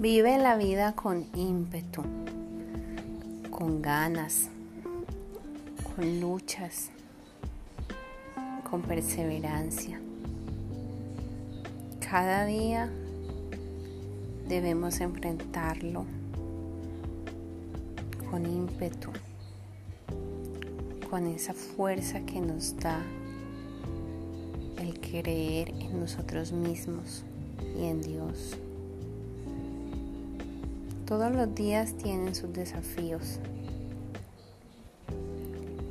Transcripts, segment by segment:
Vive la vida con ímpetu, con ganas, con luchas, con perseverancia. Cada día debemos enfrentarlo con ímpetu, con esa fuerza que nos da el creer en nosotros mismos y en Dios. Todos los días tienen sus desafíos,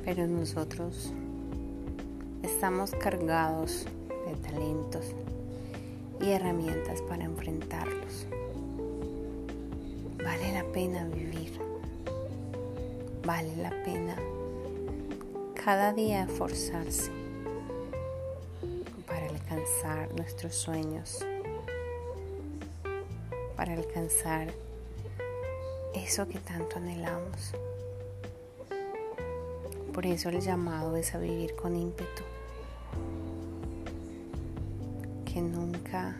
pero nosotros estamos cargados de talentos y herramientas para enfrentarlos. Vale la pena vivir, vale la pena cada día esforzarse para alcanzar nuestros sueños, para alcanzar eso que tanto anhelamos. Por eso el llamado es a vivir con ímpetu. Que nunca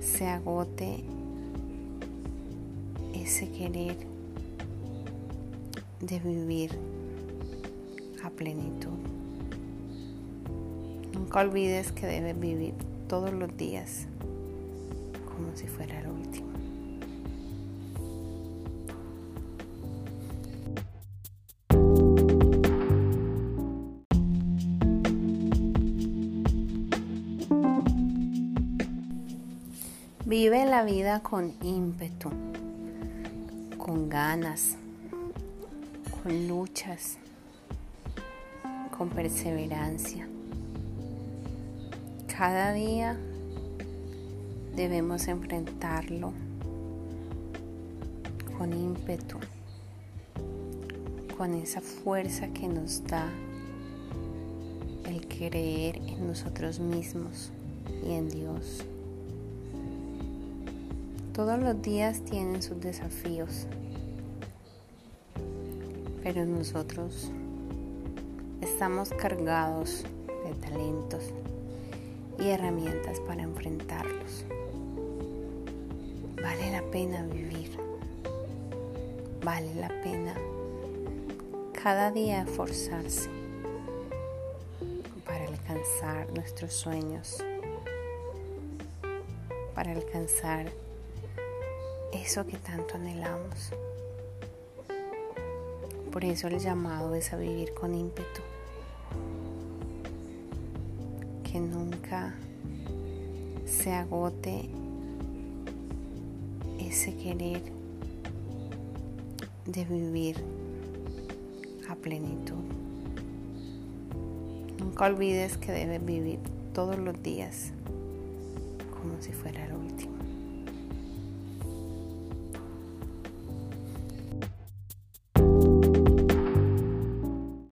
se agote ese querer de vivir a plenitud. Nunca olvides que debes vivir todos los días como si fuera el último. Vive la vida con ímpetu, con ganas, con luchas, con perseverancia. Cada día debemos enfrentarlo con ímpetu, con esa fuerza que nos da el creer en nosotros mismos y en Dios. Todos los días tienen sus desafíos, pero nosotros estamos cargados de talentos y herramientas para enfrentarlos. Vale la pena vivir, vale la pena cada día esforzarse para alcanzar nuestros sueños, para alcanzar eso que tanto anhelamos. Por eso el llamado es a vivir con ímpetu. Que nunca se agote ese querer de vivir a plenitud. Nunca olvides que debes vivir todos los días como si fuera el último.